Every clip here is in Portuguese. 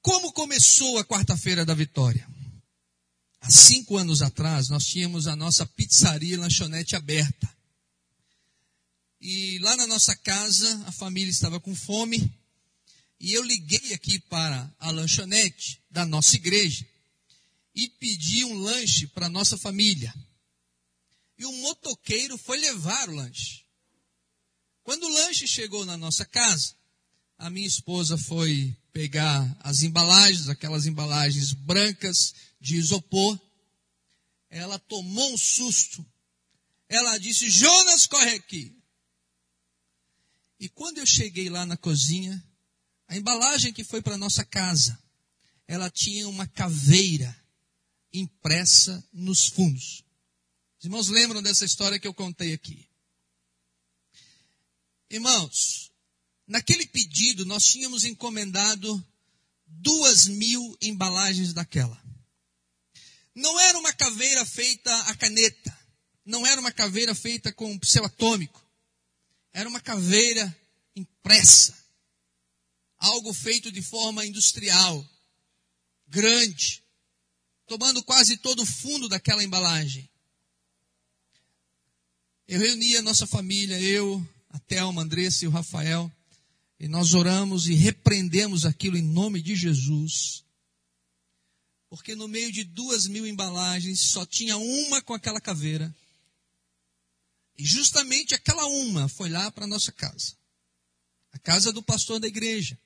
Como começou a quarta-feira da vitória? Há cinco anos atrás, nós tínhamos a nossa pizzaria e lanchonete aberta. E lá na nossa casa, a família estava com fome. E eu liguei aqui para a lanchonete da nossa igreja e pedi um lanche para nossa família. E o motoqueiro foi levar o lanche. Quando o lanche chegou na nossa casa, a minha esposa foi pegar as embalagens, aquelas embalagens brancas de isopor. Ela tomou um susto. Ela disse: Jonas, corre aqui. E quando eu cheguei lá na cozinha, a embalagem que foi para nossa casa, ela tinha uma caveira impressa nos fundos. Os irmãos lembram dessa história que eu contei aqui? Irmãos, naquele pedido nós tínhamos encomendado duas mil embalagens daquela. Não era uma caveira feita a caneta, não era uma caveira feita com pincel atômico, era uma caveira impressa, algo feito de forma industrial, grande, tomando quase todo o fundo daquela embalagem. Eu reuni a nossa família, eu, a Thelma, a Andressa e o Rafael, e nós oramos e repreendemos aquilo em nome de Jesus. Porque no meio de duas mil embalagens só tinha uma com aquela caveira. E justamente aquela uma foi lá para a nossa casa. A casa do pastor da igreja.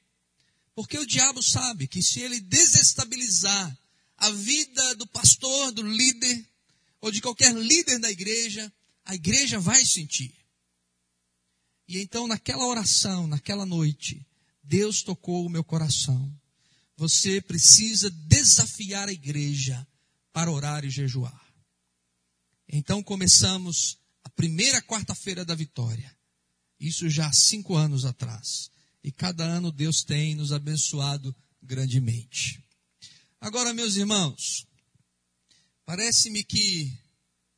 Porque o diabo sabe que se ele desestabilizar a vida do pastor, do líder, ou de qualquer líder da igreja, a igreja vai sentir. E então, naquela oração, naquela noite, Deus tocou o meu coração. Você precisa desafiar a igreja para orar e jejuar. Então começamos a primeira quarta-feira da vitória. Isso já há cinco anos atrás. E cada ano Deus tem nos abençoado grandemente. Agora, meus irmãos, parece-me que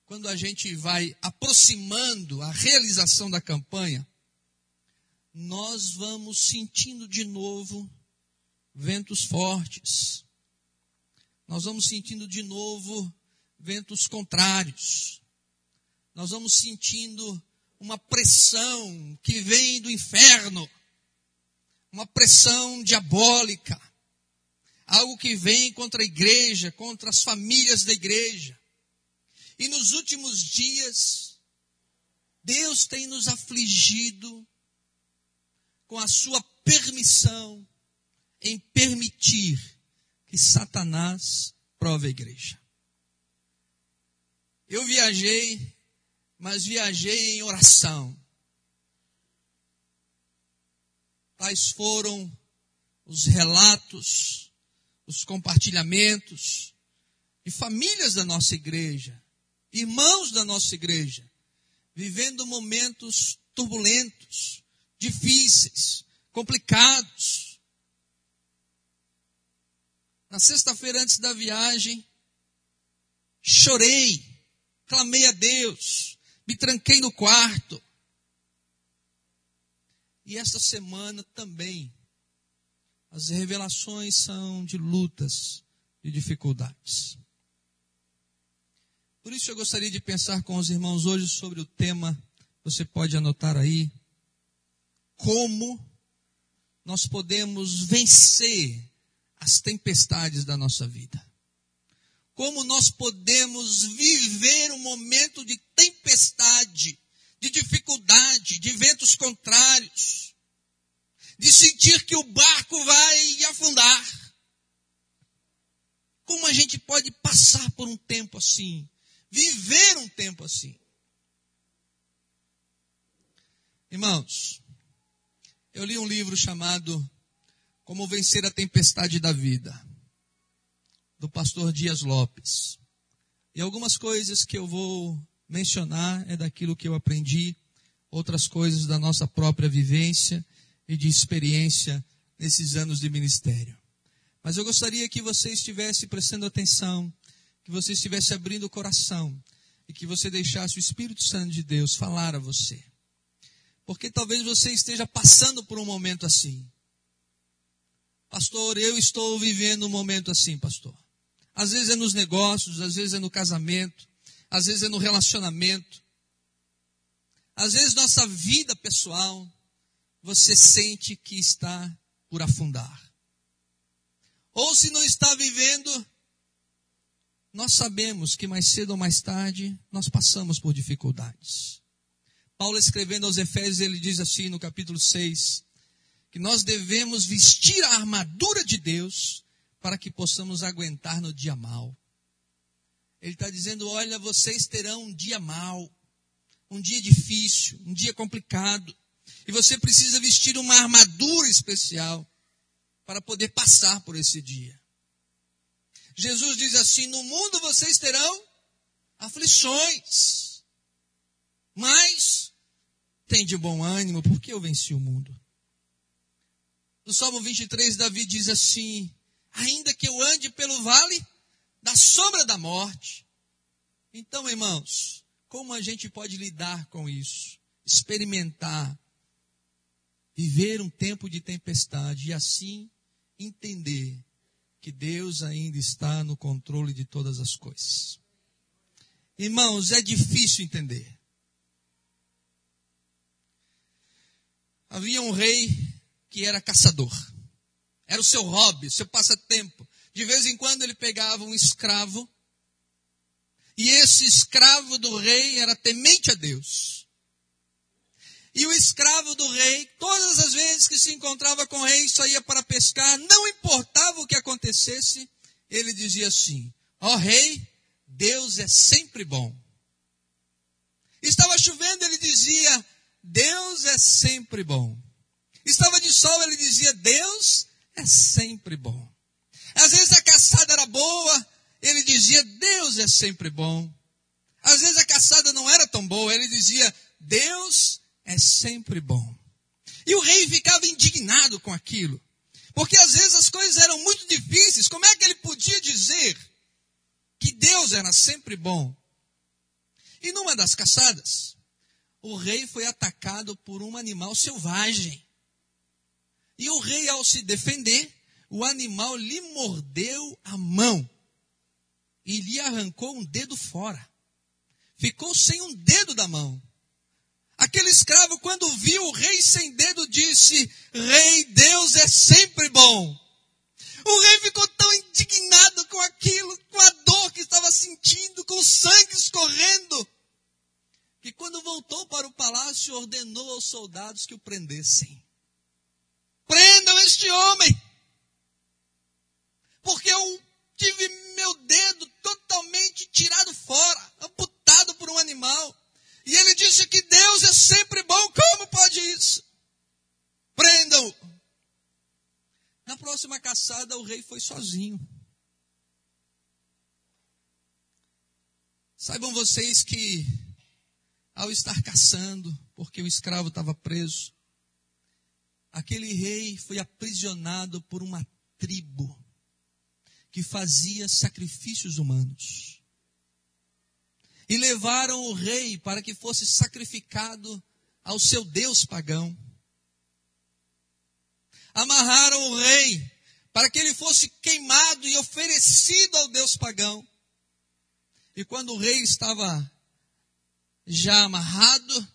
quando a gente vai aproximando a realização da campanha, nós vamos sentindo de novo ventos fortes. Nós vamos sentindo de novo ventos contrários. Nós vamos sentindo uma pressão que vem do inferno, uma pressão diabólica, algo que vem contra a igreja, contra as famílias da igreja. E nos últimos dias, Deus tem nos afligido com a sua permissão em permitir que Satanás prove a igreja. Eu viajei, mas viajei em oração. Tais foram os relatos, os compartilhamentos de famílias da nossa igreja, irmãos da nossa igreja, vivendo momentos turbulentos, difíceis, complicados. Na sexta-feira antes da viagem, chorei, clamei a Deus, me tranquei no quarto. E esta semana também, as revelações são de lutas, de dificuldades. Por isso eu gostaria de pensar com os irmãos hoje sobre o tema, você pode anotar aí, como nós podemos vencer as tempestades da nossa vida. Como nós podemos viver um momento de tempestade, de dificuldade, de ventos contrários, de sentir que o barco vai afundar. Como a gente pode passar por um tempo assim? viver um tempo assim. Irmãos, eu li um livro chamado Como Vencer a Tempestade da Vida, do pastor Dias Lopes. E algumas coisas que eu vou mencionar é daquilo que eu aprendi, outras coisas da nossa própria vivência e de experiência nesses anos de ministério. Mas eu gostaria que você estivesse prestando atenção que você estivesse abrindo o coração e que você deixasse o Espírito Santo de Deus falar a você. Porque talvez você esteja passando por um momento assim. Pastor, eu estou vivendo um momento assim, pastor. Às vezes é nos negócios, às vezes é no casamento, às vezes é no relacionamento. Às vezes nossa vida pessoal, você sente que está por afundar. Ou se não está vivendo, nós sabemos que mais cedo ou mais tarde nós passamos por dificuldades. Paulo escrevendo aos Efésios, ele diz assim no capítulo 6, que nós devemos vestir a armadura de Deus para que possamos aguentar no dia mal. Ele está dizendo: olha, vocês terão um dia mal, um dia difícil, um dia complicado, e você precisa vestir uma armadura especial para poder passar por esse dia. Jesus diz assim: no mundo vocês terão aflições, mas tem de bom ânimo, porque eu venci o mundo. No Salmo 23, Davi diz assim: ainda que eu ande pelo vale da sombra da morte. Então, irmãos, como a gente pode lidar com isso? Experimentar, viver um tempo de tempestade e assim entender que Deus ainda está no controle de todas as coisas. Irmãos, é difícil entender. Havia um rei que era caçador. Era o seu hobby, seu passatempo. De vez em quando ele pegava um escravo. E esse escravo do rei era temente a Deus. E o escravo do rei, todas as vezes que se encontrava com o rei, saía para pescar, não importava o que acontecesse, ele dizia assim: Ó oh, rei, Deus é sempre bom. Estava chovendo, ele dizia: Deus é sempre bom. Estava de sol, ele dizia: Deus é sempre bom. Às vezes a caçada era boa, ele dizia: Deus é sempre bom. Às vezes a caçada não era tão boa, ele dizia: Deus é sempre bom. E o rei ficava indignado com aquilo. Porque às vezes as coisas eram muito difíceis. Como é que ele podia dizer que Deus era sempre bom? E numa das caçadas, o rei foi atacado por um animal selvagem. E o rei, ao se defender, o animal lhe mordeu a mão e lhe arrancou um dedo fora. Ficou sem um dedo da mão. Aquele escravo, quando viu o rei sem dedo, disse: Rei, Deus é sempre bom. O rei ficou tão indignado com aquilo, com a dor que estava sentindo, com o sangue escorrendo, que quando voltou para o palácio, ordenou aos soldados que o prendessem. Prendam este homem, porque eu tive meu dedo totalmente tirado fora, amputado por um animal. E ele disse que Deus é sempre bom. Como pode isso? Prendam-o. Na próxima caçada, o rei foi sozinho. Saibam vocês que, ao estar caçando, porque o escravo estava preso, aquele rei foi aprisionado por uma tribo que fazia sacrifícios humanos e levaram o rei para que fosse sacrificado ao seu Deus pagão. Amarraram o rei para que ele fosse queimado e oferecido ao Deus pagão. E quando o rei estava já amarrado,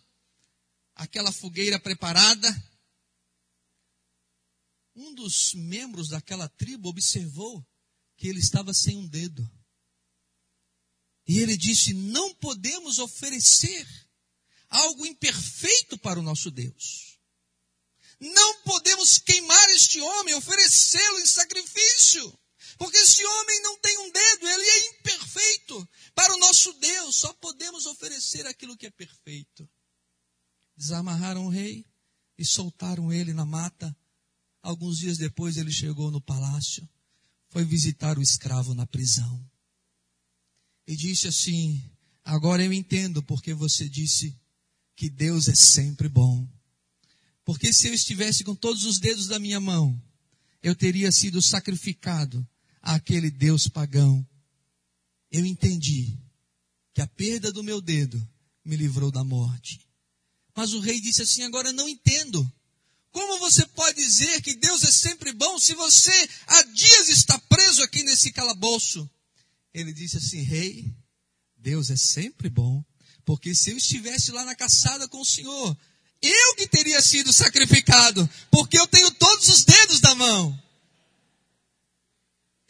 aquela fogueira preparada, um dos membros daquela tribo observou que ele estava sem um dedo. E ele disse: não podemos oferecer algo imperfeito para o nosso Deus. Não podemos queimar este homem, oferecê-lo em sacrifício. Porque esse homem não tem um dedo, ele é imperfeito. Para o nosso Deus, só podemos oferecer aquilo que é perfeito. Desamarraram o rei e soltaram ele na mata. Alguns dias depois ele chegou no palácio, foi visitar o escravo na prisão e disse assim: Agora eu entendo porque você disse que Deus é sempre bom. Porque se eu estivesse com todos os dedos da minha mão, eu teria sido sacrificado àquele Deus pagão. Eu entendi que a perda do meu dedo me livrou da morte. Mas o rei disse assim: Agora não entendo. Como você pode dizer que Deus é sempre bom se você há dias está preso aqui nesse calabouço? Ele disse assim: Rei, Deus é sempre bom, porque se eu estivesse lá na caçada com o Senhor, eu que teria sido sacrificado, porque eu tenho todos os dedos da mão.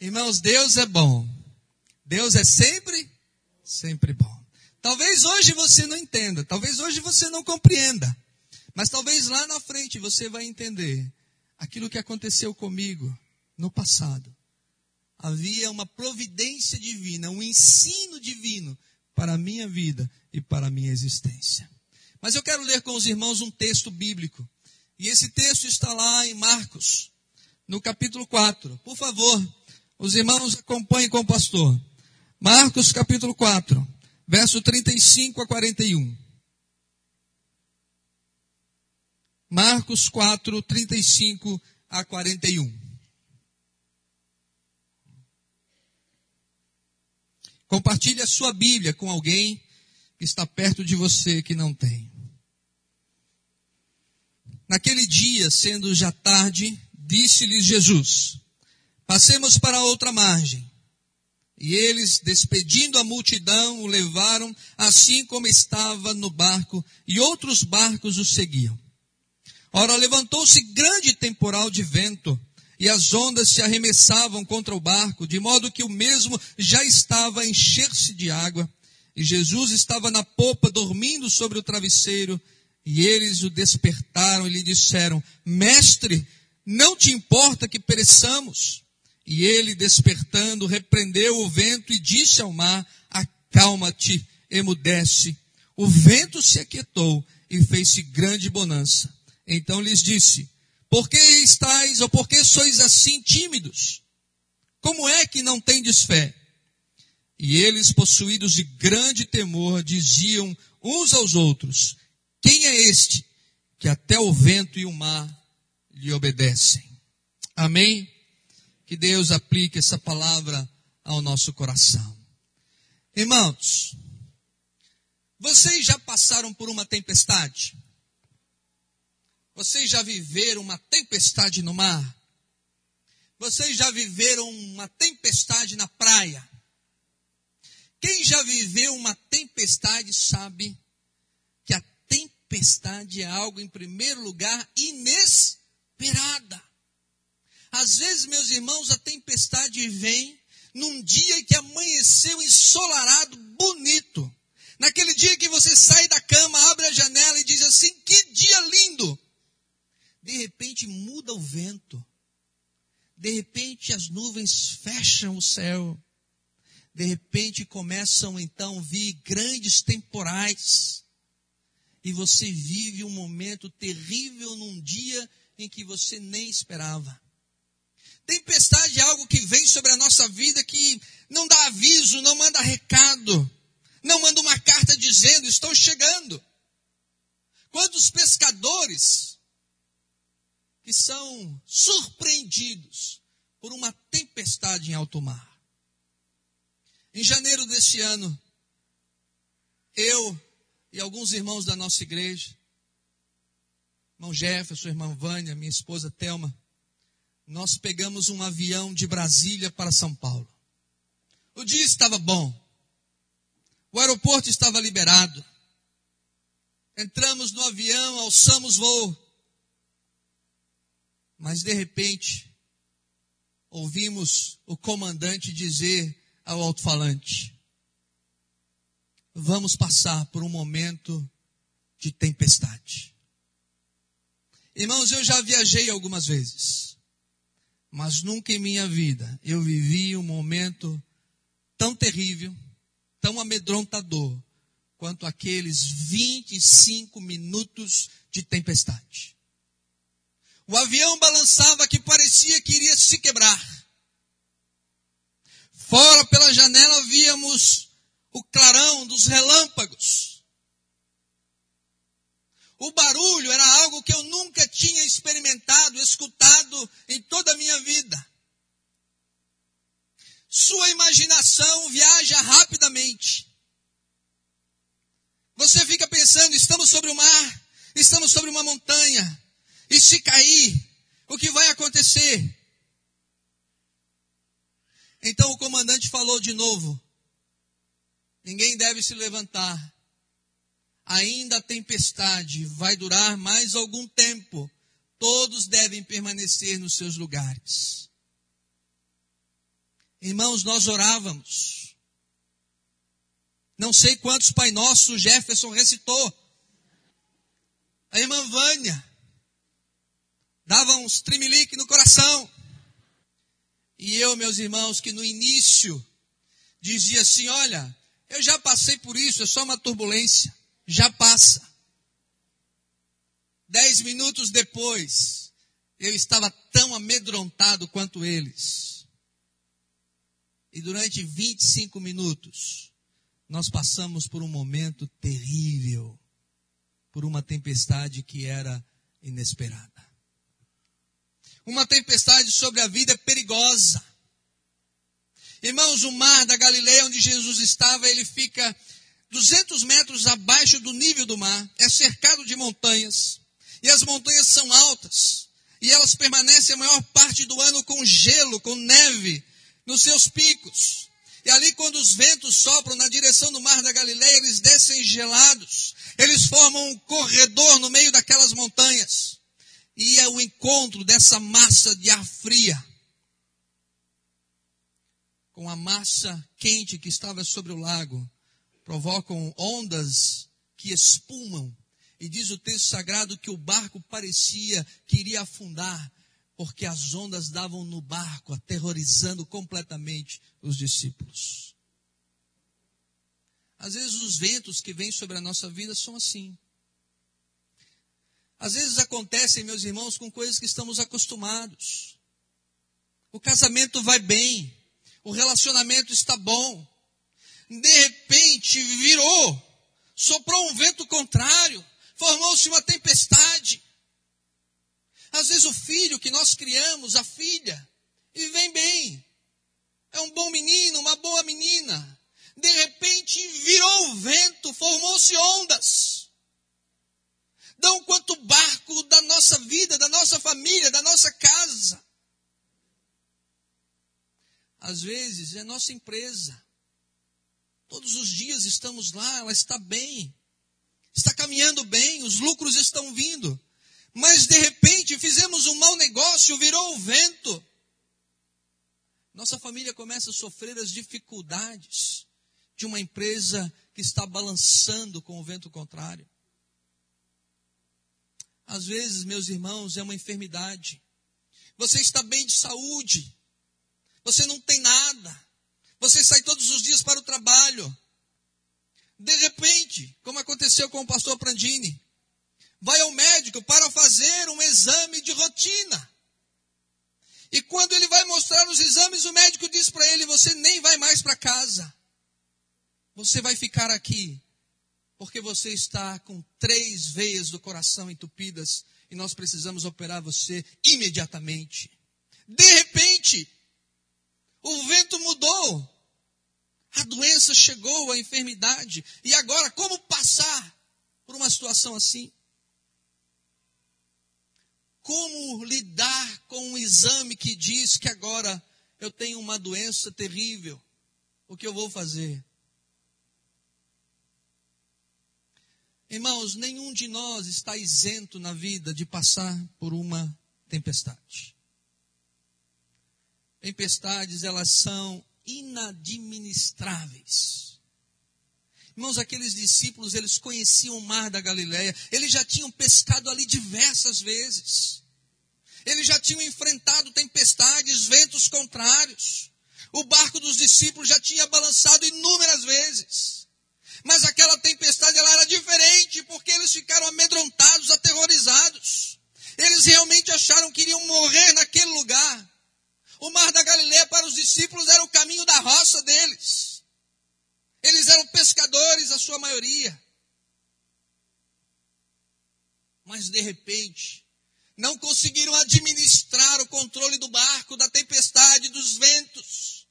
Irmãos, Deus é bom. Deus é sempre, sempre bom. Talvez hoje você não entenda, talvez hoje você não compreenda. Mas talvez lá na frente você vai entender aquilo que aconteceu comigo no passado. Havia uma providência divina, um ensino divino para a minha vida e para a minha existência. Mas eu quero ler com os irmãos um texto bíblico. E esse texto está lá em Marcos, no capítulo 4. Por favor, os irmãos acompanhem com o pastor. Marcos capítulo 4, verso 35 a 41. Marcos 4, 35 a 41. Compartilhe a sua Bíblia com alguém que está perto de você que não tem. Naquele dia, sendo já tarde, disse-lhes Jesus: Passemos para outra margem. E eles, despedindo a multidão, o levaram assim como estava no barco, e outros barcos o seguiam. Ora, levantou-se grande temporal de vento, e as ondas se arremessavam contra o barco, de modo que o mesmo já estava a encher-se de água. E Jesus estava na popa, dormindo sobre o travesseiro, e eles o despertaram e lhe disseram: Mestre, não te importa que pereçamos? E ele, despertando, repreendeu o vento e disse ao mar: Acalma-te, emudece. O vento se aquietou e fez-se grande bonança. Então lhes disse: Por que estáis, ou por que sois assim tímidos? Como é que não tendes fé? E eles, possuídos de grande temor, diziam uns aos outros: Quem é este que até o vento e o mar lhe obedecem? Amém? Que Deus aplique essa palavra ao nosso coração. Irmãos, vocês já passaram por uma tempestade? Vocês já viveram uma tempestade no mar? Vocês já viveram uma tempestade na praia? Quem já viveu uma tempestade sabe que a tempestade é algo, em primeiro lugar, inesperada. Às vezes, meus irmãos, a tempestade vem num dia que amanheceu ensolarado, bonito. Naquele dia que você sai da cama, abre a janela e diz assim: que dia lindo! De repente muda o vento. De repente as nuvens fecham o céu. De repente começam então a vir grandes temporais. E você vive um momento terrível num dia em que você nem esperava. Tempestade é algo que vem sobre a nossa vida que não dá aviso, não manda recado, não manda uma carta dizendo: estou chegando. Quantos pescadores que são surpreendidos por uma tempestade em alto mar. Em janeiro deste ano, eu e alguns irmãos da nossa igreja, irmão Jefferson, irmã Vânia, minha esposa Telma, nós pegamos um avião de Brasília para São Paulo. O dia estava bom. O aeroporto estava liberado. Entramos no avião, alçamos voo. Mas de repente, ouvimos o comandante dizer ao alto-falante: Vamos passar por um momento de tempestade. Irmãos, eu já viajei algumas vezes, mas nunca em minha vida eu vivi um momento tão terrível, tão amedrontador, quanto aqueles 25 minutos de tempestade. O avião balançava que parecia que iria se quebrar. Fora pela janela víamos o clarão dos relâmpagos. O barulho era algo que eu nunca tinha experimentado, escutado em toda a minha vida. Sua imaginação viaja rapidamente. Você fica pensando, estamos sobre o mar, estamos sobre uma montanha, E se cair, o que vai acontecer? Então o comandante falou de novo: ninguém deve se levantar. Ainda a tempestade vai durar mais algum tempo. Todos devem permanecer nos seus lugares. Irmãos, nós orávamos. Não sei quantos Pai Nosso Jefferson recitou. A irmã Vânia dava uns trimelique no coração. E eu, meus irmãos, que no início dizia assim: olha, eu já passei por isso, é só uma turbulência, já passa. Dez minutos depois, eu estava tão amedrontado quanto eles. E durante 25 minutos, nós passamos por um momento terrível, por uma tempestade que era inesperada. Uma tempestade sobre a vida perigosa. Irmãos, o mar da Galileia onde Jesus estava, ele fica 200 metros abaixo do nível do mar, é cercado de montanhas, e as montanhas são altas, e elas permanecem a maior parte do ano com gelo, com neve, nos seus picos. E ali, quando os ventos sopram na direção do mar da Galileia, eles descem gelados. Eles formam um corredor no meio daquelas montanhas. E é o encontro dessa massa de ar fria com a massa quente que estava sobre o lago, provocam ondas que espumam. E diz o texto sagrado que o barco parecia que iria afundar, porque as ondas davam no barco, aterrorizando completamente os discípulos. Às vezes os ventos que vêm sobre a nossa vida são assim. Às vezes acontecem, meus irmãos, com coisas que estamos acostumados. O casamento vai bem, o relacionamento está bom. De repente virou, soprou um vento contrário, formou-se uma tempestade. Às vezes o filho que nós criamos, a filha, e vem bem. É um bom menino, uma boa menina. De repente virou o vento, formou-se ondas. Dão quanto barco da nossa vida, da nossa família, da nossa casa. Às vezes é nossa empresa. Todos os dias estamos lá, ela está bem. Está caminhando bem, os lucros estão vindo mas de repente fizemos um mau negócio, virou o vento. Nossa família começa a sofrer as dificuldades de uma empresa que está balançando com o vento contrário. Às vezes, meus irmãos, é uma enfermidade. Você está bem de saúde, você não tem nada, você sai todos os dias para o trabalho. De repente, como aconteceu com o pastor Prandini, vai ao médico para fazer um exame de rotina. E quando ele vai mostrar os exames, o médico diz para ele: Você nem vai mais para casa. Você vai ficar aqui, porque você está com três veias do coração entupidas e nós precisamos operar você imediatamente. De repente, o vento mudou, a doença chegou, a enfermidade, e agora como passar por uma situação assim? Como lidar com um exame que diz que agora eu tenho uma doença terrível? O que eu vou fazer? Irmãos, nenhum de nós está isento na vida de passar por uma tempestade. Tempestades, elas são inadministráveis. Irmãos, aqueles discípulos, eles conheciam o mar da Galileia, eles já tinham pescado ali diversas vezes. Eles já tinham enfrentado tempestades, ventos contrários. O barco dos discípulos já tinha balançado inúmeras vezes. Mas aquela tempestade ela era diferente, porque eles ficaram amedrontados, aterrorizados. Eles realmente acharam que iriam morrer naquele lugar. O mar da Galileia para os discípulos era o caminho da roça deles. Eles eram pescadores, a sua maioria. Mas de repente, não conseguiram administrar o controle do barco, da tempestade, dos ventos.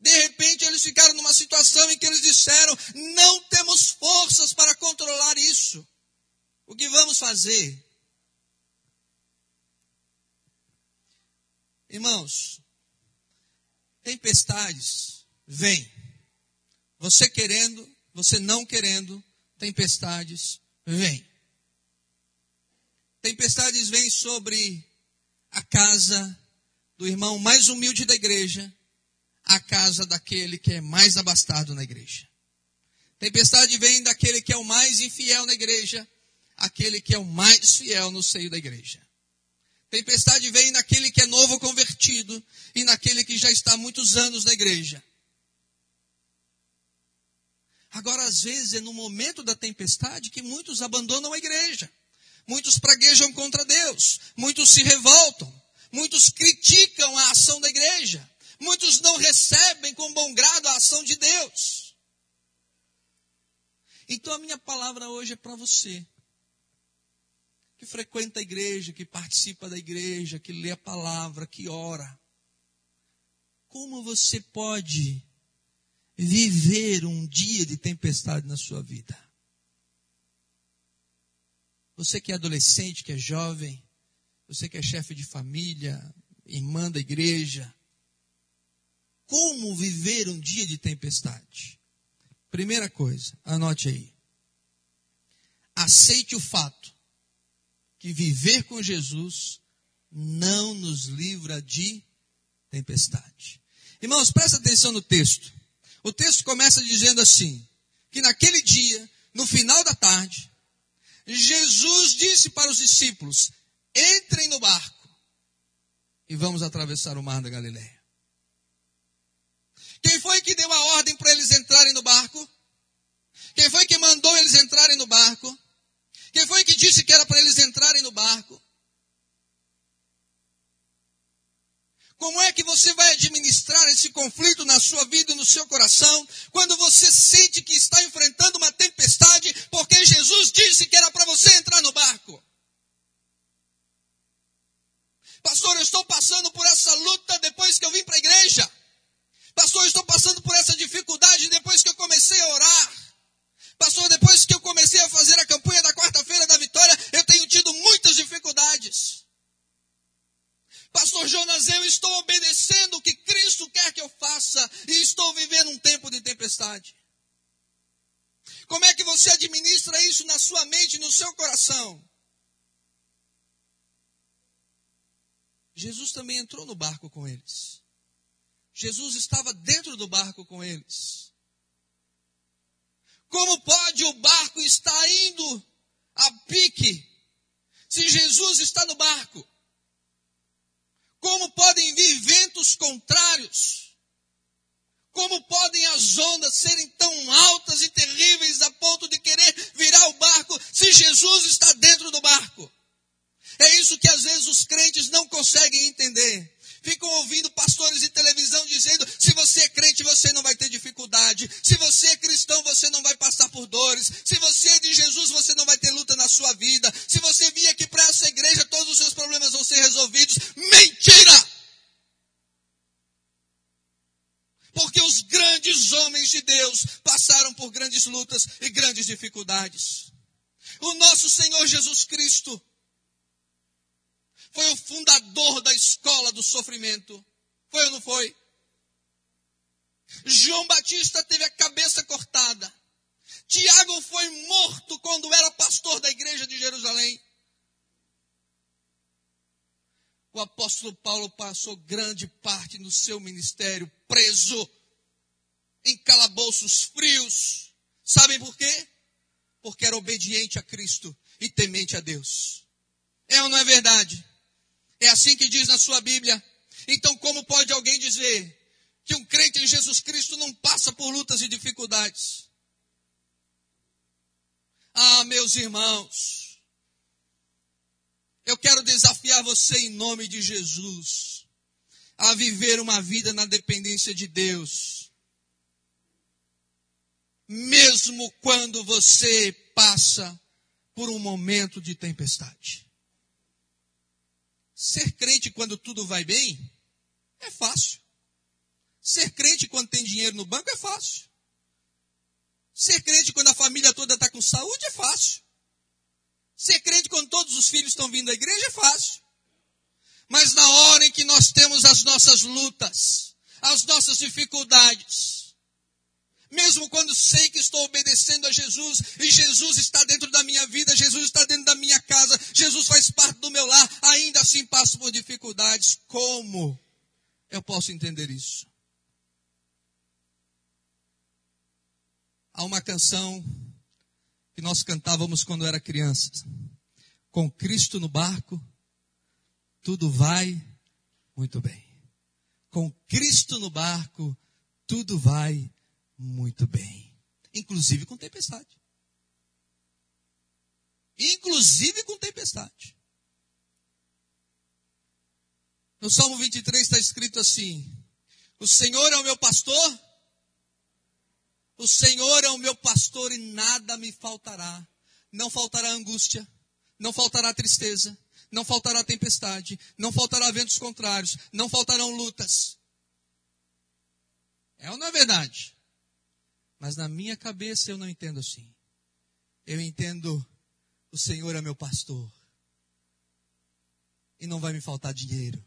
De repente eles ficaram numa situação em que eles disseram: não temos forças para controlar isso. O que vamos fazer? Irmãos, tempestades vêm. Você querendo, você não querendo, tempestades vêm. Tempestades vêm sobre a casa do irmão mais humilde da igreja, a casa daquele que é mais abastado na igreja. Tempestade vem daquele que é o mais infiel na igreja, aquele que é o mais fiel no seio da igreja. Tempestade vem naquele que é novo convertido e naquele que já está há muitos anos na igreja. Agora, às vezes, é no momento da tempestade que muitos abandonam a igreja. Muitos praguejam contra Deus. Muitos se revoltam. Muitos criticam a ação da igreja. Muitos não recebem com bom grado a ação de Deus. Então, a minha palavra hoje é para você que frequenta a igreja, que participa da igreja, que lê a palavra, que ora. Como você pode viver um dia de tempestade na sua vida? Você que é adolescente, que é jovem, você que é chefe de família, irmã da igreja, como viver um dia de tempestade? Primeira coisa, anote aí. Aceite o fato que viver com Jesus não nos livra de tempestade. Irmãos, presta atenção no texto. O texto começa dizendo assim: que naquele dia, no final da tarde, Jesus disse para os discípulos: entrem no barco e vamos atravessar o mar da Galileia. Quem foi que deu a ordem para eles entrarem no barco? Quem foi que mandou eles entrarem no barco? Quem foi que disse que era para eles entrarem no barco? Como é que você vai administrar esse conflito na sua vida e no seu coração quando você sente que está enfrentando uma tempestade porque Jesus disse que era para você entrar no barco? Pastor, eu estou passando por essa luta depois que eu vim para a igreja. Pastor, eu estou passando coração? Jesus também entrou no barco com eles. Jesus estava dentro do barco com eles. Como pode o barco estar indo a pique se Jesus está no barco? Como podem vir ventos contrários? Como podem as ondas serem tão altas e terríveis a ponto de querer virar o barco se Jesus está dentro do barco? É isso que às vezes os crentes não conseguem entender ficam ouvindo pastores de televisão dizendo: se você é crente, você não vai ter dificuldade. Se você é cristão, você não vai passar por dores. Se você é de Jesus, você não vai ter luta na sua vida. Se você vir aqui para essa igreja, todos os seus problemas vão ser resolvidos. Mentira! Porque os grandes homens de Deus passaram por grandes lutas e grandes dificuldades. O nosso Senhor Jesus Cristo foi o fundador da escola do sofrimento. Foi ou não foi? João Batista teve a cabeça cortada. Tiago foi morto quando era pastor da igreja de Jerusalém. O apóstolo Paulo passou grande parte do seu ministério preso em calabouços frios. Sabem por quê? Porque era obediente a Cristo e temente a Deus. É ou não é verdade? É assim que diz na sua Bíblia. Então, como pode alguém dizer que um crente em Jesus Cristo não passa por lutas e dificuldades? Ah, meus irmãos, eu quero desafiar você em nome de Jesus a viver uma vida na dependência de Deus. Mesmo quando você passa por um momento de tempestade. Ser crente quando tudo vai bem é fácil. Ser crente quando tem dinheiro no banco é fácil. Ser crente quando a família toda está com saúde é fácil. Ser crente quando todos os filhos estão vindo à igreja é fácil. Mas na hora em que nós temos as nossas lutas, as nossas dificuldades, mesmo quando sei que estou obedecendo a Jesus e Jesus está dentro da minha vida, Jesus está dentro da minha casa, Jesus faz parte do meu lar, ainda assim passo por dificuldades. Como eu posso entender isso? Há uma canção que nós cantávamos quando era crianças. Com Cristo no barco, tudo vai muito bem. Com Cristo no barco, tudo vai muito bem. Inclusive com tempestade. Inclusive com tempestade. No Salmo 23 está escrito assim: O Senhor é o meu pastor, o Senhor é o meu pastor e nada me faltará. Não faltará angústia, não faltará tristeza, não faltará tempestade, não faltará ventos contrários, não faltarão lutas. É ou não é verdade? Mas na minha cabeça eu não entendo assim. Eu entendo, o Senhor é meu pastor. E não vai me faltar dinheiro.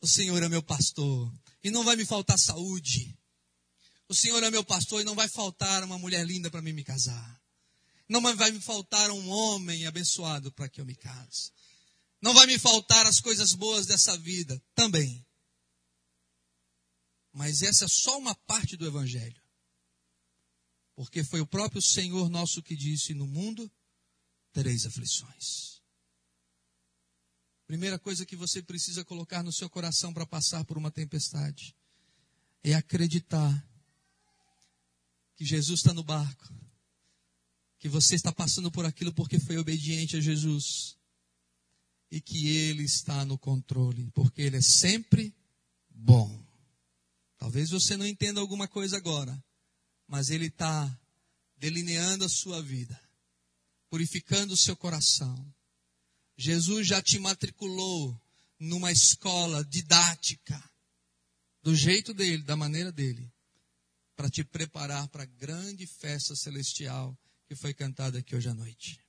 O Senhor é meu pastor. E não vai me faltar saúde. O Senhor é meu pastor e não vai faltar uma mulher linda para mim me casar. Não vai me faltar um homem abençoado para que eu me case. Não vai me faltar as coisas boas dessa vida também. Mas essa é só uma parte do Evangelho. Porque foi o próprio Senhor nosso que disse: No mundo tereis aflições. Primeira coisa que você precisa colocar no seu coração para passar por uma tempestade é acreditar que Jesus está no barco, que você está passando por aquilo porque foi obediente a Jesus e que Ele está no controle, porque Ele é sempre bom. Talvez você não entenda alguma coisa agora, mas Ele está delineando a sua vida, purificando o seu coração. Jesus já te matriculou numa escola didática, do jeito dele, da maneira dele, para te preparar para a grande festa celestial que foi cantada aqui hoje à noite.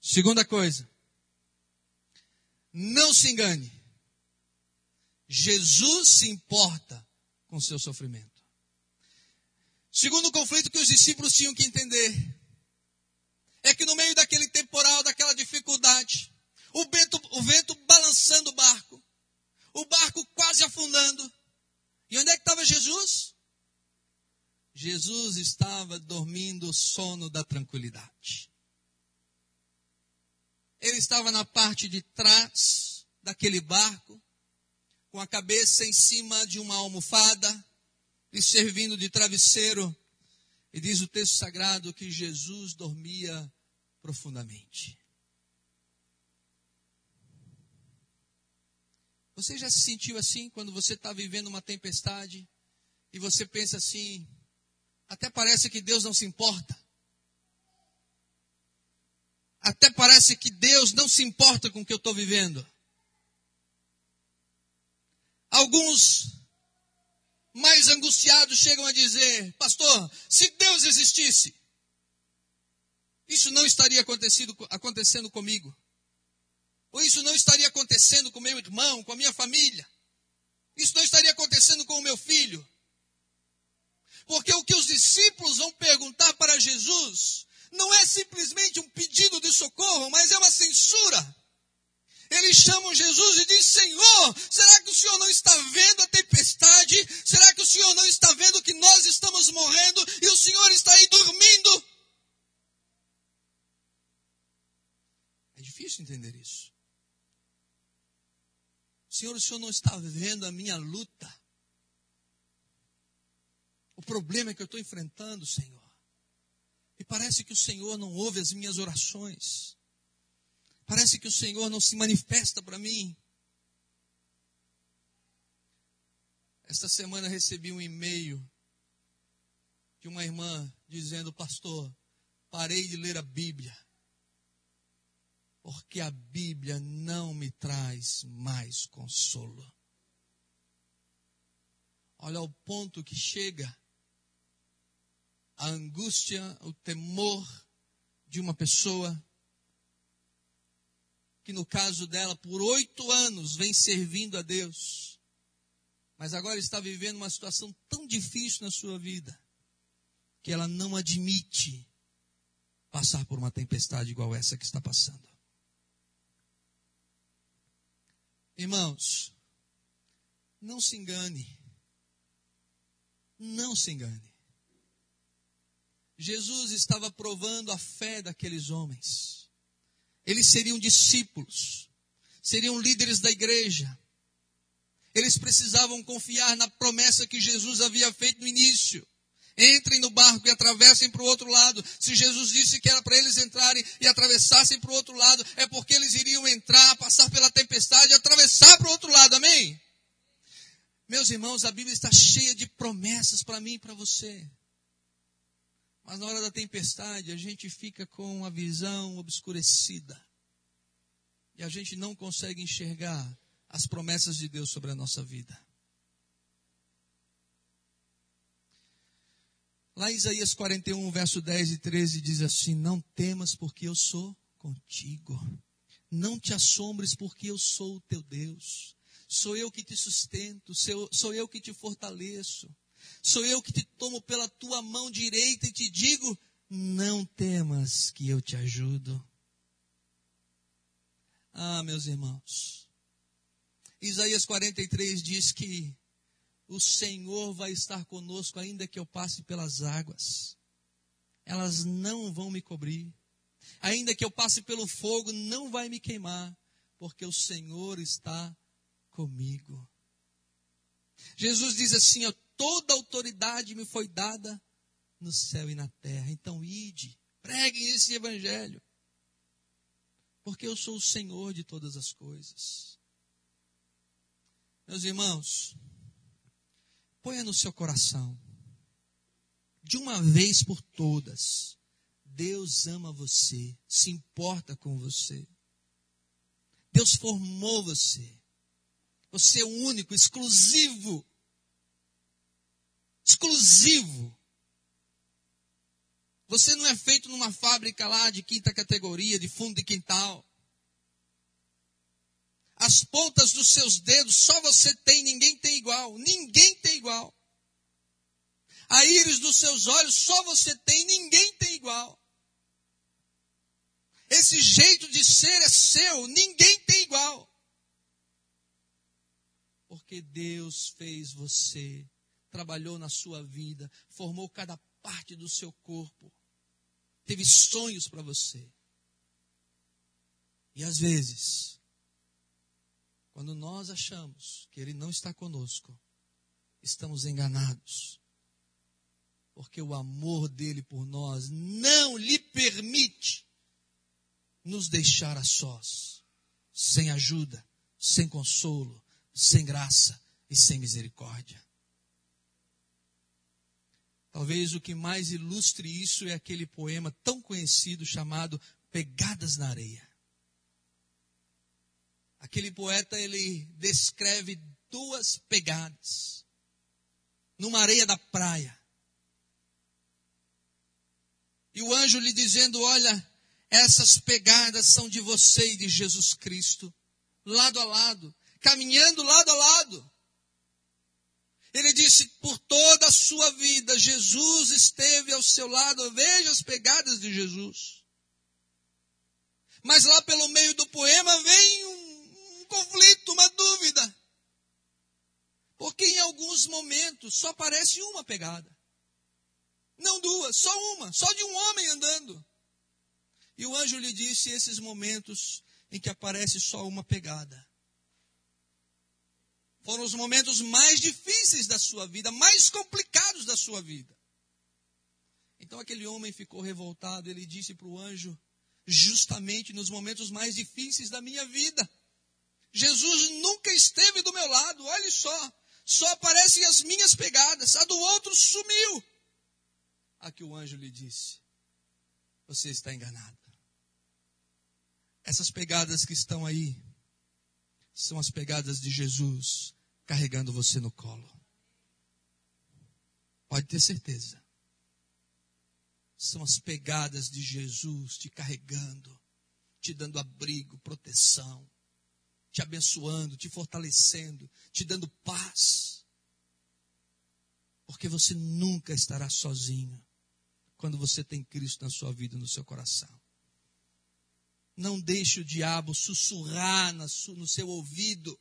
Segunda coisa, não se engane. Jesus se importa com seu sofrimento. Segundo conflito que os discípulos tinham que entender é que no meio daquele temporal, daquela dificuldade, o vento, o vento balançando o barco, o barco quase afundando. E onde é que estava Jesus? Jesus estava dormindo o sono da tranquilidade. Ele estava na parte de trás daquele barco, com a cabeça em cima de uma almofada, e servindo de travesseiro. E diz o texto sagrado que Jesus dormia profundamente. Você já se sentiu assim quando você está vivendo uma tempestade e você pensa assim, até parece que Deus não se importa. Até parece que Deus não se importa com o que eu estou vivendo. Alguns mais angustiados chegam a dizer: Pastor, se Deus existisse, isso não estaria acontecendo comigo. Ou isso não estaria acontecendo com meu irmão, com a minha família. Isso não estaria acontecendo com o meu filho. Porque o que os discípulos vão perguntar para Jesus não é simplesmente um pedido de socorro, mas é uma censura. Eles chamam Jesus e dizem: Senhor, será que o Senhor não está vendo a tempestade? Será que o Senhor não está vendo que nós estamos morrendo e o Senhor está aí dormindo? É difícil entender isso. Senhor, o Senhor não está vendo a minha luta. O problema é que eu estou enfrentando, Senhor. E parece que o Senhor não ouve as minhas orações. Parece que o Senhor não se manifesta para mim. Esta semana recebi um e-mail de uma irmã dizendo: Pastor, parei de ler a Bíblia, porque a Bíblia não me traz mais consolo. Olha o ponto que chega a angústia, o temor de uma pessoa que no caso dela, por oito anos, vem servindo a Deus, mas agora está vivendo uma situação tão difícil na sua vida, que ela não admite passar por uma tempestade igual essa que está passando. Irmãos, não se engane. Não se engane. Jesus estava provando a fé daqueles homens. Eles seriam discípulos, seriam líderes da igreja. Eles precisavam confiar na promessa que Jesus havia feito no início. Entrem no barco e atravessem para o outro lado. Se Jesus disse que era para eles entrarem e atravessassem para o outro lado, é porque eles iriam entrar, passar pela tempestade e atravessar para o outro lado. Amém? Meus irmãos, a Bíblia está cheia de promessas para mim e para você. Mas na hora da tempestade, a gente fica com a visão obscurecida. E a gente não consegue enxergar as promessas de Deus sobre a nossa vida. Lá em Isaías 41, verso 10 e 13 diz assim: Não temas, porque eu sou contigo. Não te assombres, porque eu sou o teu Deus. Sou eu que te sustento, sou eu que te fortaleço. Sou eu que te tomo pela tua mão direita e te digo: não temas que eu te ajudo. Ah, meus irmãos. Isaías 43 diz que o Senhor vai estar conosco ainda que eu passe pelas águas. Elas não vão me cobrir. Ainda que eu passe pelo fogo, não vai me queimar, porque o Senhor está comigo. Jesus diz assim: toda autoridade me foi dada no céu e na terra. Então, ide, preguem esse evangelho. Porque eu sou o Senhor de todas as coisas. Meus irmãos, ponha no seu coração, de uma vez por todas, Deus ama você, se importa com você. Deus formou você. Você é único, exclusivo. Exclusivo. Você não é feito numa fábrica lá de quinta categoria, de fundo de quintal. As pontas dos seus dedos só você tem, ninguém tem igual. Ninguém tem igual. A íris dos seus olhos só você tem, ninguém tem igual. Esse jeito de ser é seu, ninguém tem igual porque Deus fez você, trabalhou na sua vida, formou cada parte do seu corpo, teve sonhos para você. E às vezes, quando nós achamos que Ele não está conosco, estamos enganados. Porque o amor dele por nós não lhe permite nos deixar a sós, sem ajuda, sem consolo, sem graça e sem misericórdia. Talvez o que mais ilustre isso é aquele poema tão conhecido chamado Pegadas na Areia. Aquele poeta ele descreve duas pegadas numa areia da praia. E o anjo lhe dizendo: Olha, essas pegadas são de você e de Jesus Cristo, lado a lado caminhando lado a lado. Ele disse: por toda a sua vida, Jesus esteve ao seu lado. Veja as pegadas de Jesus. Mas lá pelo meio do poema vem um, conflito, uma dúvida. Porque em alguns momentos só aparece uma pegada. Não duas, só uma, só de um homem andando. E o anjo lhe disse esses momentos em que aparece só uma pegada foram os momentos mais difíceis da sua vida, mais complicados da sua vida. Então aquele homem ficou revoltado, ele disse para o anjo, justamente nos momentos mais difíceis da minha vida. Jesus nunca esteve do meu lado, olhe só, só aparecem as minhas pegadas, a do outro sumiu. A que o anjo lhe disse: Você está enganado. Essas pegadas que estão aí são as pegadas de Jesus carregando você no colo. Pode ter certeza. São as pegadas de Jesus te carregando, te dando abrigo, proteção, te abençoando, te fortalecendo, te dando paz. Porque você nunca estará sozinho quando você tem Cristo na sua vida, no seu coração. Não deixe o diabo sussurrar no seu ouvido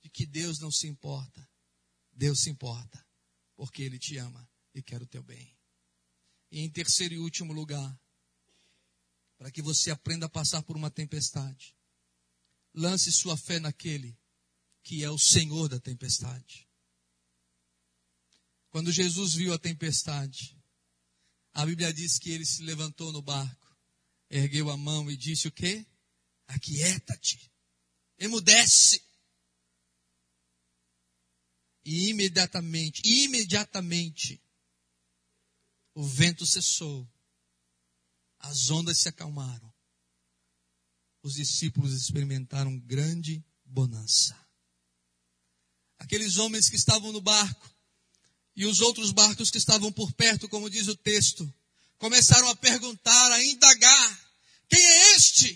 de que Deus não se importa. Deus se importa, porque Ele te ama e quer o teu bem. E em terceiro e último lugar, para que você aprenda a passar por uma tempestade, lance sua fé naquele que é o Senhor da tempestade. Quando Jesus viu a tempestade, a Bíblia diz que ele se levantou no barco, ergueu a mão e disse o quê? Aquieta-te, emudece. E imediatamente, imediatamente, o vento cessou, as ondas se acalmaram. Os discípulos experimentaram grande bonança. Aqueles homens que estavam no barco e os outros barcos que estavam por perto, como diz o texto, começaram a perguntar, a indagar: quem é este?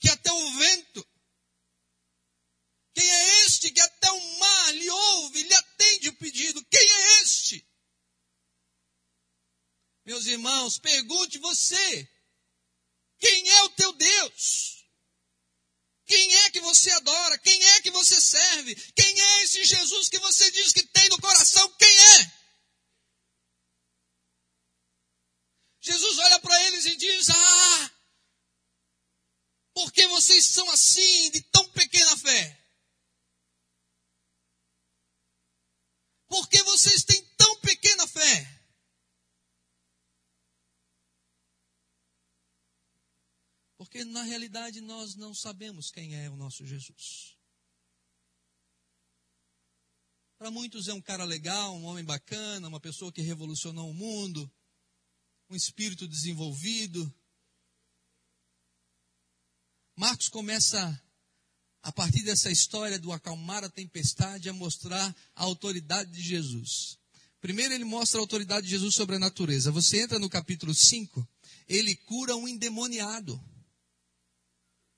Que até o vento, quem é este que até o mar lhe ouve, lhe atende o pedido? Quem é este? Meus irmãos, pergunte você: quem é o teu Deus? Quem é que você adora? Quem é que você serve? Quem é esse Jesus que você diz que tem no coração? Quem é? Jesus olha para eles e diz: Ah, porque vocês são assim, de tão pequena fé? Por que vocês têm tão pequena fé? Porque na realidade nós não sabemos quem é o nosso Jesus. Para muitos é um cara legal, um homem bacana, uma pessoa que revolucionou o mundo, um espírito desenvolvido. Marcos começa, a partir dessa história do acalmar a tempestade, a mostrar a autoridade de Jesus. Primeiro ele mostra a autoridade de Jesus sobre a natureza. Você entra no capítulo 5, ele cura um endemoniado.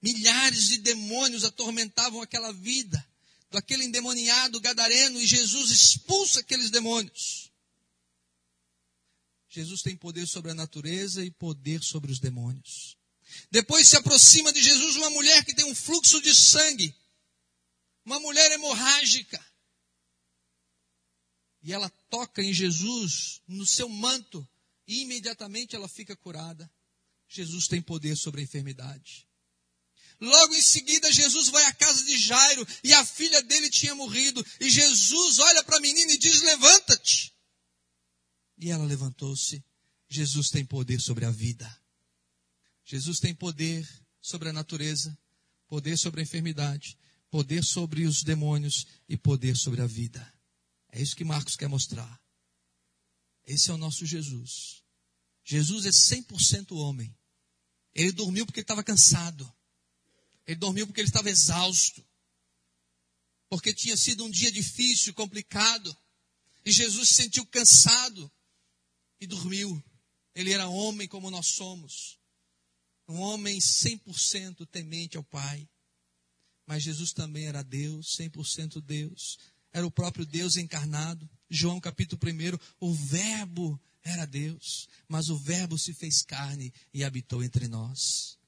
Milhares de demônios atormentavam aquela vida, daquele endemoniado gadareno, e Jesus expulsa aqueles demônios. Jesus tem poder sobre a natureza e poder sobre os demônios. Depois se aproxima de Jesus uma mulher que tem um fluxo de sangue, uma mulher hemorrágica. E ela toca em Jesus, no seu manto, e imediatamente ela fica curada. Jesus tem poder sobre a enfermidade. Logo em seguida, Jesus vai à casa de Jairo e a filha dele tinha morrido. E Jesus olha para a menina e diz: Levanta-te. E ela levantou-se. Jesus tem poder sobre a vida. Jesus tem poder sobre a natureza, poder sobre a enfermidade, poder sobre os demônios e poder sobre a vida. É isso que Marcos quer mostrar. Esse é o nosso Jesus. Jesus é 100% homem. Ele dormiu porque estava cansado. Ele dormiu porque ele estava exausto. Porque tinha sido um dia difícil, complicado. E Jesus se sentiu cansado e dormiu. Ele era homem como nós somos. Um homem 100% temente ao Pai. Mas Jesus também era Deus, 100% Deus. Era o próprio Deus encarnado. João capítulo 1, o Verbo era Deus, mas o Verbo se fez carne e habitou entre nós.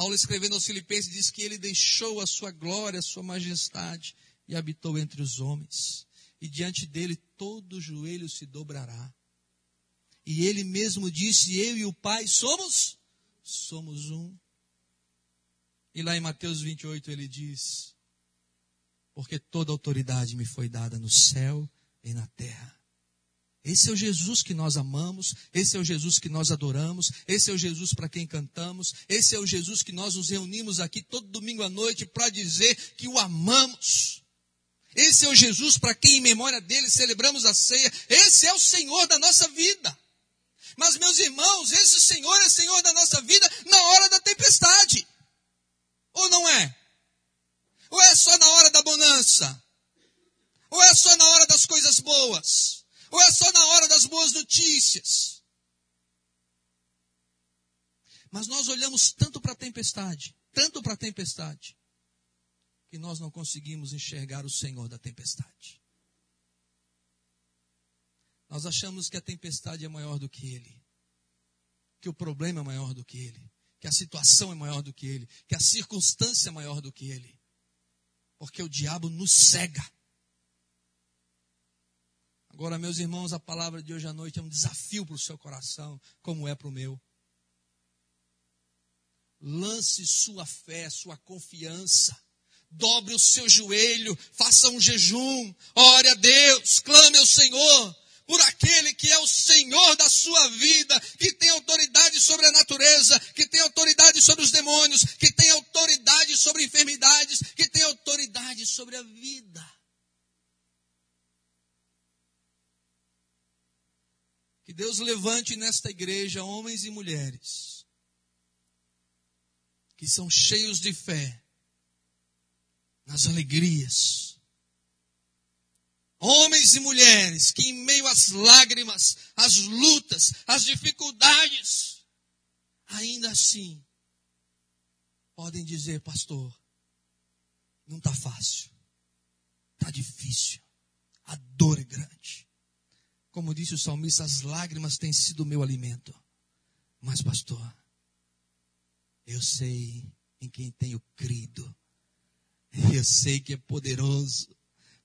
Paulo escrevendo aos Filipenses diz que ele deixou a sua glória, a sua majestade e habitou entre os homens. E diante dele todo joelho se dobrará. E ele mesmo disse: Eu e o Pai somos somos um. E lá em Mateus 28 ele diz: Porque toda autoridade me foi dada no céu e na terra. Esse é o Jesus que nós amamos, esse é o Jesus que nós adoramos, esse é o Jesus para quem cantamos, esse é o Jesus que nós nos reunimos aqui todo domingo à noite para dizer que o amamos. Esse é o Jesus para quem em memória dele celebramos a ceia. Esse é o Senhor da nossa vida. Mas meus irmãos, esse Senhor é Senhor da nossa vida na hora da tempestade. Ou não é? Ou é só na hora da bonança? Ou é só na hora das coisas boas? Ou é só na hora das boas notícias? Mas nós olhamos tanto para a tempestade, tanto para a tempestade, que nós não conseguimos enxergar o Senhor da tempestade. Nós achamos que a tempestade é maior do que Ele, que o problema é maior do que Ele, que a situação é maior do que Ele, que a circunstância é maior do que Ele, porque o diabo nos cega. Agora, meus irmãos, a palavra de hoje à noite é um desafio para o seu coração, como é para o meu. Lance sua fé, sua confiança. Dobre o seu joelho, faça um jejum, ore a Deus, clame ao Senhor, por aquele que é o Senhor da sua vida, que tem autoridade sobre a natureza, que tem autoridade sobre os demônios, que tem autoridade sobre enfermidades, que tem autoridade sobre a vida. Que Deus levante nesta igreja homens e mulheres que são cheios de fé nas alegrias. Homens e mulheres que, em meio às lágrimas, às lutas, às dificuldades, ainda assim, podem dizer, pastor, não está fácil, está difícil, a dor é grande. Como disse o salmista, as lágrimas têm sido o meu alimento. Mas, pastor, eu sei em quem tenho crido. Eu sei que é poderoso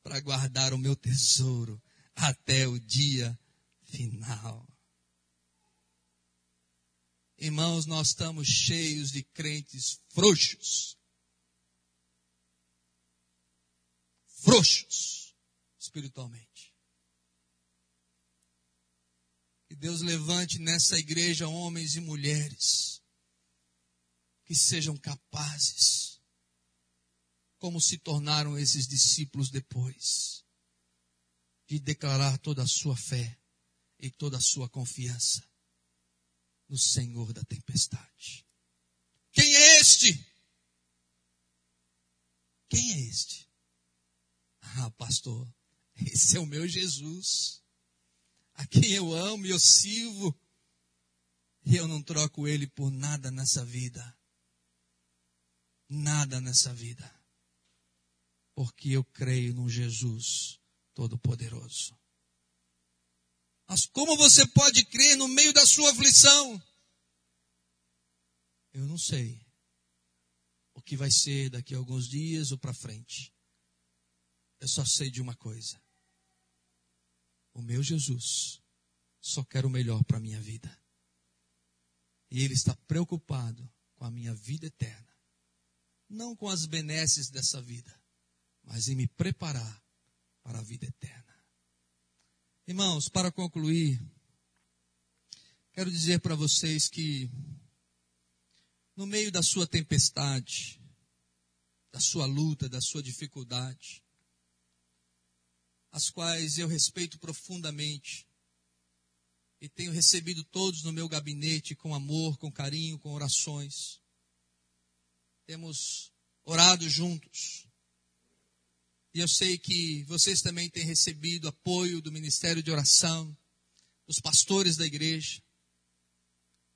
para guardar o meu tesouro até o dia final. Irmãos, nós estamos cheios de crentes frouxos. Frouxos espiritualmente. Que Deus levante nessa igreja homens e mulheres que sejam capazes, como se tornaram esses discípulos depois, de declarar toda a sua fé e toda a sua confiança no Senhor da tempestade. Quem é este? Quem é este? Ah, pastor, esse é o meu Jesus a quem eu amo e eu sirvo, e eu não troco ele por nada nessa vida. Nada nessa vida. Porque eu creio num Jesus Todo-Poderoso. Mas como você pode crer no meio da sua aflição? Eu não sei o que vai ser daqui a alguns dias ou para frente. Eu só sei de uma coisa. O meu Jesus só quer o melhor para a minha vida. E Ele está preocupado com a minha vida eterna. Não com as benesses dessa vida, mas em me preparar para a vida eterna. Irmãos, para concluir, quero dizer para vocês que, no meio da sua tempestade, da sua luta, da sua dificuldade, as quais eu respeito profundamente e tenho recebido todos no meu gabinete com amor, com carinho, com orações. Temos orado juntos. E eu sei que vocês também têm recebido apoio do Ministério de Oração, dos pastores da igreja.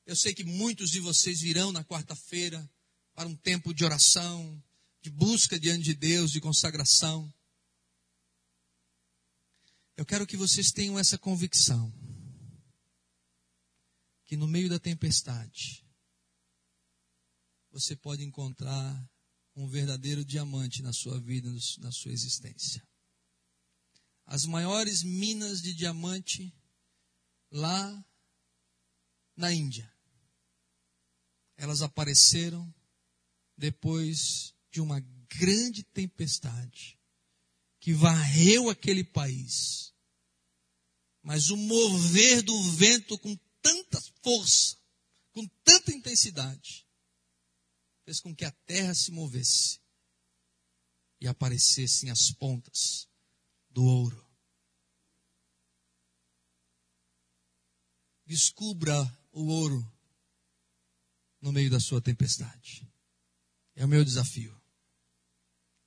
Eu sei que muitos de vocês virão na quarta-feira para um tempo de oração, de busca diante de Deus, de consagração. Eu quero que vocês tenham essa convicção. Que no meio da tempestade, você pode encontrar um verdadeiro diamante na sua vida, na sua existência. As maiores minas de diamante lá na Índia, elas apareceram depois de uma grande tempestade que varreu aquele país. Mas o mover do vento com tanta força, com tanta intensidade, fez com que a terra se movesse e aparecessem as pontas do ouro. Descubra o ouro no meio da sua tempestade. É o meu desafio.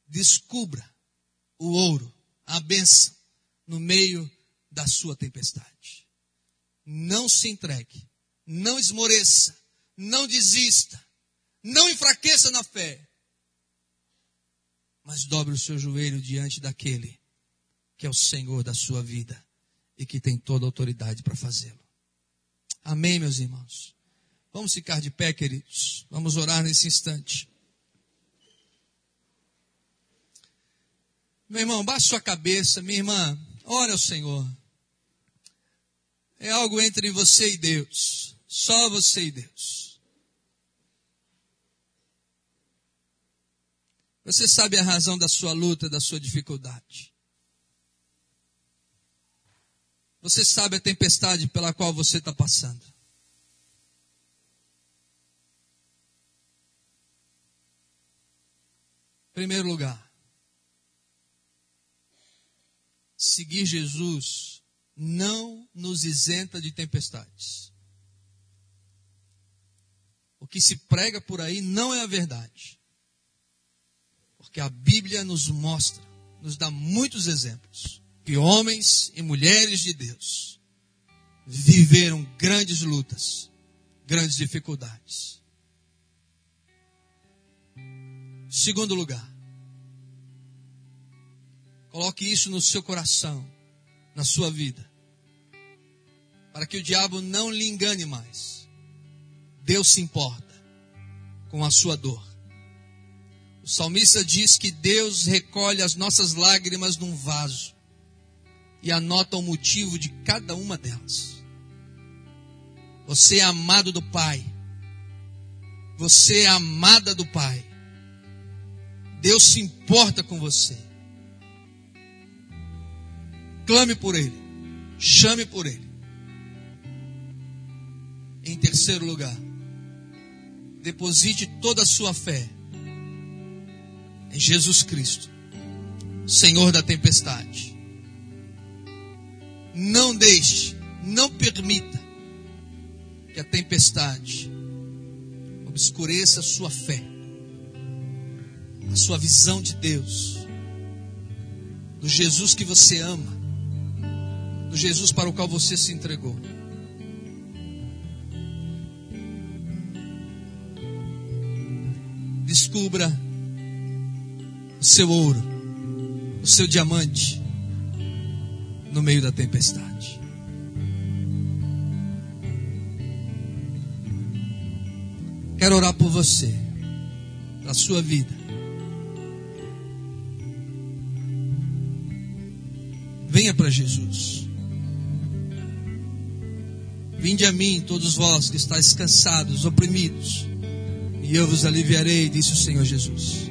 Descubra o ouro, a benção, no meio da sua tempestade. Não se entregue, não esmoreça, não desista, não enfraqueça na fé, mas dobre o seu joelho diante daquele que é o Senhor da sua vida e que tem toda a autoridade para fazê-lo. Amém, meus irmãos. Vamos ficar de pé, queridos. Vamos orar nesse instante. Meu irmão, baixe sua cabeça, minha irmã, ore ao Senhor. É algo entre você e Deus. Só você e Deus. Você sabe a razão da sua luta, da sua dificuldade. Você sabe a tempestade pela qual você está passando. Primeiro lugar, seguir Jesus não nos isenta de tempestades. O que se prega por aí não é a verdade. Porque a Bíblia nos mostra, nos dá muitos exemplos que homens e mulheres de Deus viveram grandes lutas, grandes dificuldades. Segundo lugar, coloque isso no seu coração, na sua vida, para que o diabo não lhe engane mais. Deus se importa com a sua dor. O salmista diz que Deus recolhe as nossas lágrimas num vaso e anota o motivo de cada uma delas. Você é amado do Pai. Você é amada do Pai. Deus se importa com você. Clame por Ele. Chame por Ele. Em terceiro lugar, deposite toda a sua fé em Jesus Cristo, Senhor da tempestade. Não deixe, não permita que a tempestade obscureça a sua fé, a sua visão de Deus, do Jesus que você ama, do Jesus para o qual você se entregou. Descubra o seu ouro, o seu diamante, no meio da tempestade. Quero orar por você, na sua vida. Venha para Jesus. Vinde a mim, todos vós que estáis cansados, oprimidos, e eu vos aliviarei, disse o Senhor Jesus.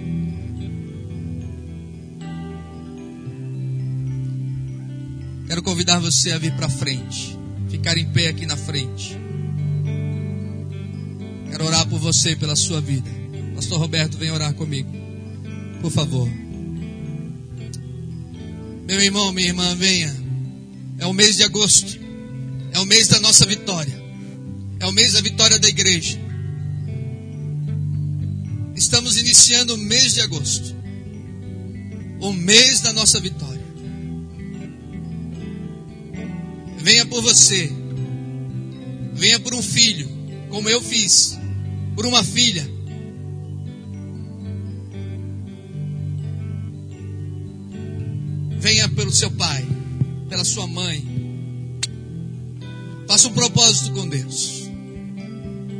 Quero convidar você a vir para frente, ficar em pé aqui na frente. Quero orar por você, pela sua vida. Pastor Roberto, vem orar comigo, por favor. Meu irmão, minha irmã, venha. É o mês de agosto. É o mês da nossa vitória. É o mês da vitória da igreja. Estamos iniciando o mês de agosto. O mês da nossa vitória. Venha por você. Venha por um filho, como eu fiz. Por uma filha. Venha pelo seu pai, pela sua mãe. Faça um propósito com Deus.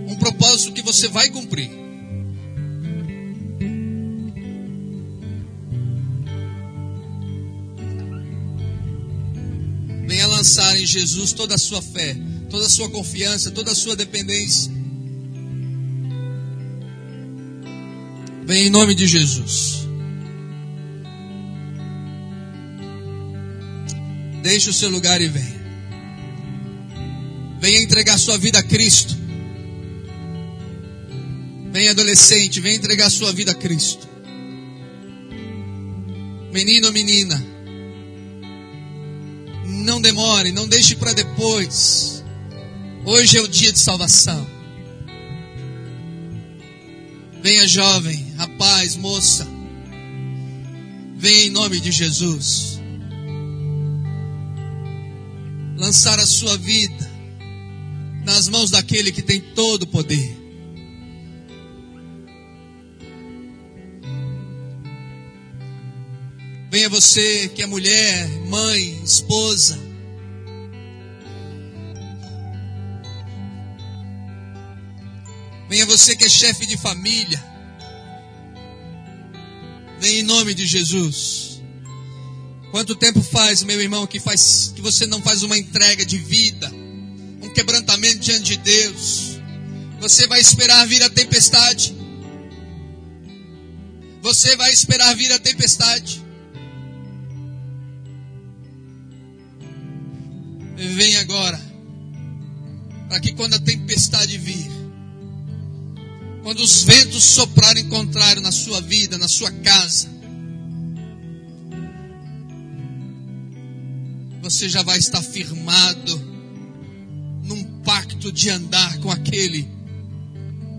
Um propósito que você vai cumprir. lançar em Jesus toda a sua fé, toda a sua confiança, toda a sua dependência. Vem em nome de Jesus. Deixe o seu lugar e venha. Venha entregar sua vida a Cristo. Venha adolescente, venha entregar sua vida a Cristo. Menino ou menina, não demore, não deixe para depois. Hoje é o dia de salvação. Venha, jovem, rapaz, moça. Venha em nome de Jesus. Lançar a sua vida nas mãos daquele que tem todo o poder. Venha você que é mulher, mãe, esposa. Venha você que é chefe de família. Venha em nome de Jesus. Quanto tempo faz, meu irmão, que, faz, que você não faz uma entrega de vida? Quebrantamento diante de Deus? Você vai esperar vir a tempestade. Você vai esperar vir a tempestade. Vem agora, para que quando a tempestade vir, quando os ventos soprarem contrário na sua vida, na sua casa, você já vai estar firmado pacto de andar com aquele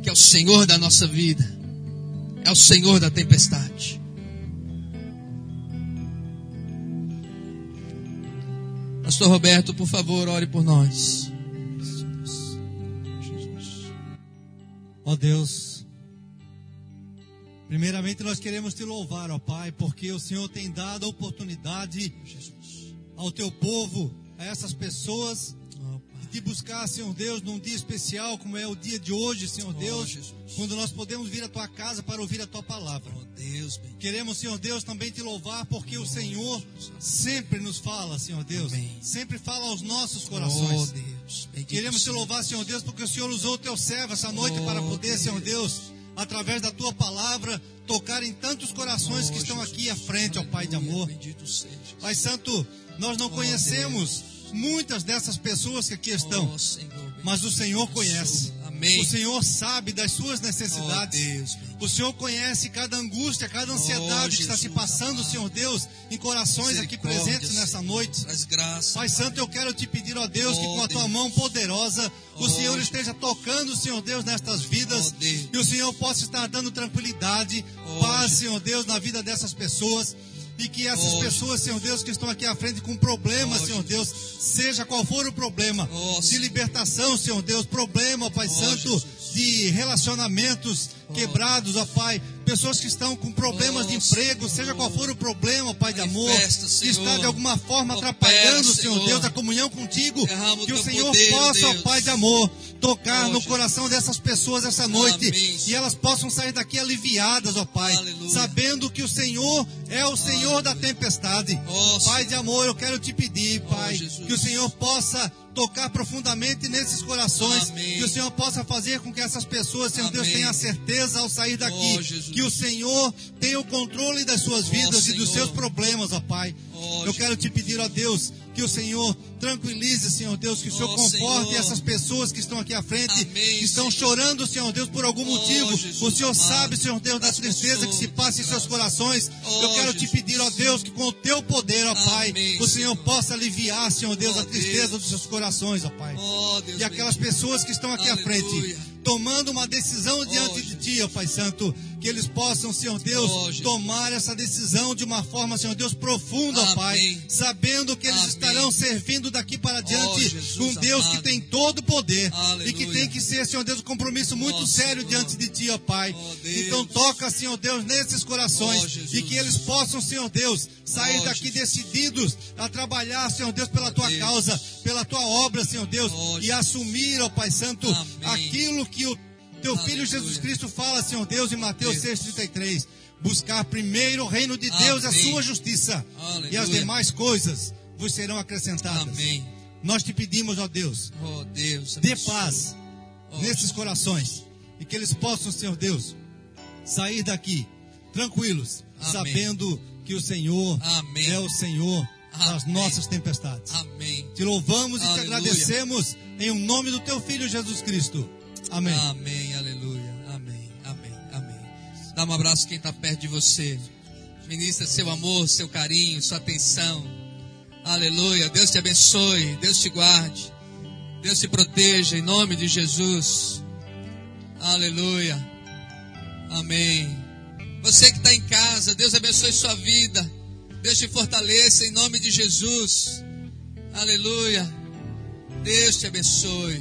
que é o Senhor da nossa vida, é o Senhor da tempestade. Pastor Roberto, por favor, ore por nós. Ó Deus, primeiramente nós queremos te louvar, ó Pai, porque o Senhor tem dado a oportunidade ao teu povo, a essas pessoas, de buscar, Senhor Deus, num dia especial como é o dia de hoje, Senhor Deus, quando nós podemos vir à tua casa para ouvir a tua palavra. Deus, Queremos, Senhor Deus, também te louvar porque o Senhor sempre nos fala, Senhor Deus, Amém. sempre fala aos nossos corações. Oh, Deus. Bendito Queremos te louvar, Senhor Deus, porque o Senhor usou o teu servo essa noite Oh, para poder, Deus. Senhor Deus, através da tua palavra, tocar em tantos corações que Oh, estão Jesus. aqui à frente, ó Pai de amor. Bendito seja. Pai Santo, nós não Oh, conhecemos muitas dessas pessoas que aqui estão, Oh, bendito mas o Senhor conhece. O Senhor sabe das suas Oh, necessidades. Bendito. O Senhor conhece cada angústia, cada ansiedade Oh, que está se Jesus passando. Senhor Deus, em corações aqui presentes nessa noite. Pai Santo, eu quero te pedir, ó Deus, que Oh, com a tua mão poderosa o Oh, Senhor esteja tocando, Senhor Deus, nestas vidas. Oh, e o Senhor possa estar dando tranquilidade, Oh, paz. Senhor Deus, na vida dessas pessoas. E que essas Oh, pessoas, Senhor Deus, que estão aqui à frente com problemas, Oh, Senhor Deus, seja qual for o problema, Oh, de libertação, Senhor Deus, problema, Pai Santo, de relacionamentos quebrados, ó Pai, pessoas que estão com problemas Oh, de emprego, Senhor. seja qual for o problema, Pai de amor, Manifesta, que está de alguma forma Opera, atrapalhando, Senhor Senhor. Deus, a comunhão contigo, que o Senhor poder, possa, ó Deus. Pai de amor, tocar Oh, no coração dessas pessoas essa noite Amém, e elas possam sair daqui aliviadas, ó Pai, Aleluia. sabendo que o Senhor é o Senhor da tempestade. Oh, Pai de amor, eu quero te pedir, Pai, Jesus. que o Senhor possa tocar profundamente nesses corações, Amém. que o Senhor possa fazer com que essas pessoas, Senhor Deus, Amém. tenham a certeza ao sair daqui, Oh. Que o Senhor tenha o controle das suas Oh, vidas e dos seus problemas, ó Pai. Oh, eu quero te pedir, ó Deus, que o Senhor tranquilize, Senhor Deus, que o Senhor Oh, conforte Senhor. essas pessoas que estão aqui à frente, Amém, que estão Senhor. chorando, Senhor Deus, por algum Oh, motivo. Jesus o Senhor amado. sabe, Senhor Deus, da tristeza que se passa em seus corações. Oh, eu quero te Jesus. pedir, ó Deus, que com o teu poder, ó Pai, Amém, o Senhor Senhor. possa aliviar, Senhor Deus, Oh, a tristeza Deus. dos seus corações, ó Pai. Oh, E aquelas pessoas que estão aqui à Aleluia. frente, tomando uma decisão diante de Ó Pai Santo, que eles possam, Senhor Deus, Oh, tomar essa decisão de uma forma, Senhor Deus, profunda, Pai, sabendo que eles Amém. estarão servindo daqui para diante Jesus com Deus amado. que tem todo o poder Aleluia. e que tem que ser, Senhor Deus, um compromisso muito Oh, sério Senhor. diante de Ti, ó Pai. Oh, então toca, Senhor Deus, nesses corações Oh, e que eles possam, Senhor Deus, sair Oh, daqui decididos a trabalhar, Senhor Deus, pela Oh, Tua Deus. causa, pela Tua obra, Senhor Deus, Oh, e assumir, ó Pai Santo, Amém. aquilo que o Teu Filho Aleluia. Jesus Cristo fala, Senhor Deus, em Mateus Deus. 6,33. Buscar primeiro o reino de Deus e a sua justiça, Aleluia. e as demais coisas vos serão acrescentadas. Amém. Nós te pedimos, ó Deus, Oh, Deus. dê paz Oh, nesses corações e que eles possam, Senhor Deus, sair daqui tranquilos, Amém. sabendo que o Senhor Amém. é o Senhor das Amém. nossas tempestades. Amém. Te louvamos e te Aleluia. agradecemos em o nome do teu filho Jesus Cristo. Amém. Amém, aleluia. Amém, amém, amém. Dá um abraço quem está perto de você. Ministra seu amor, seu carinho, sua atenção. Aleluia. Deus te abençoe, Deus te guarde. Deus te proteja em nome de Jesus. Aleluia. Amém. Você que está em casa, Deus abençoe sua vida. Deus te fortaleça em nome de Jesus. Aleluia. Deus te abençoe.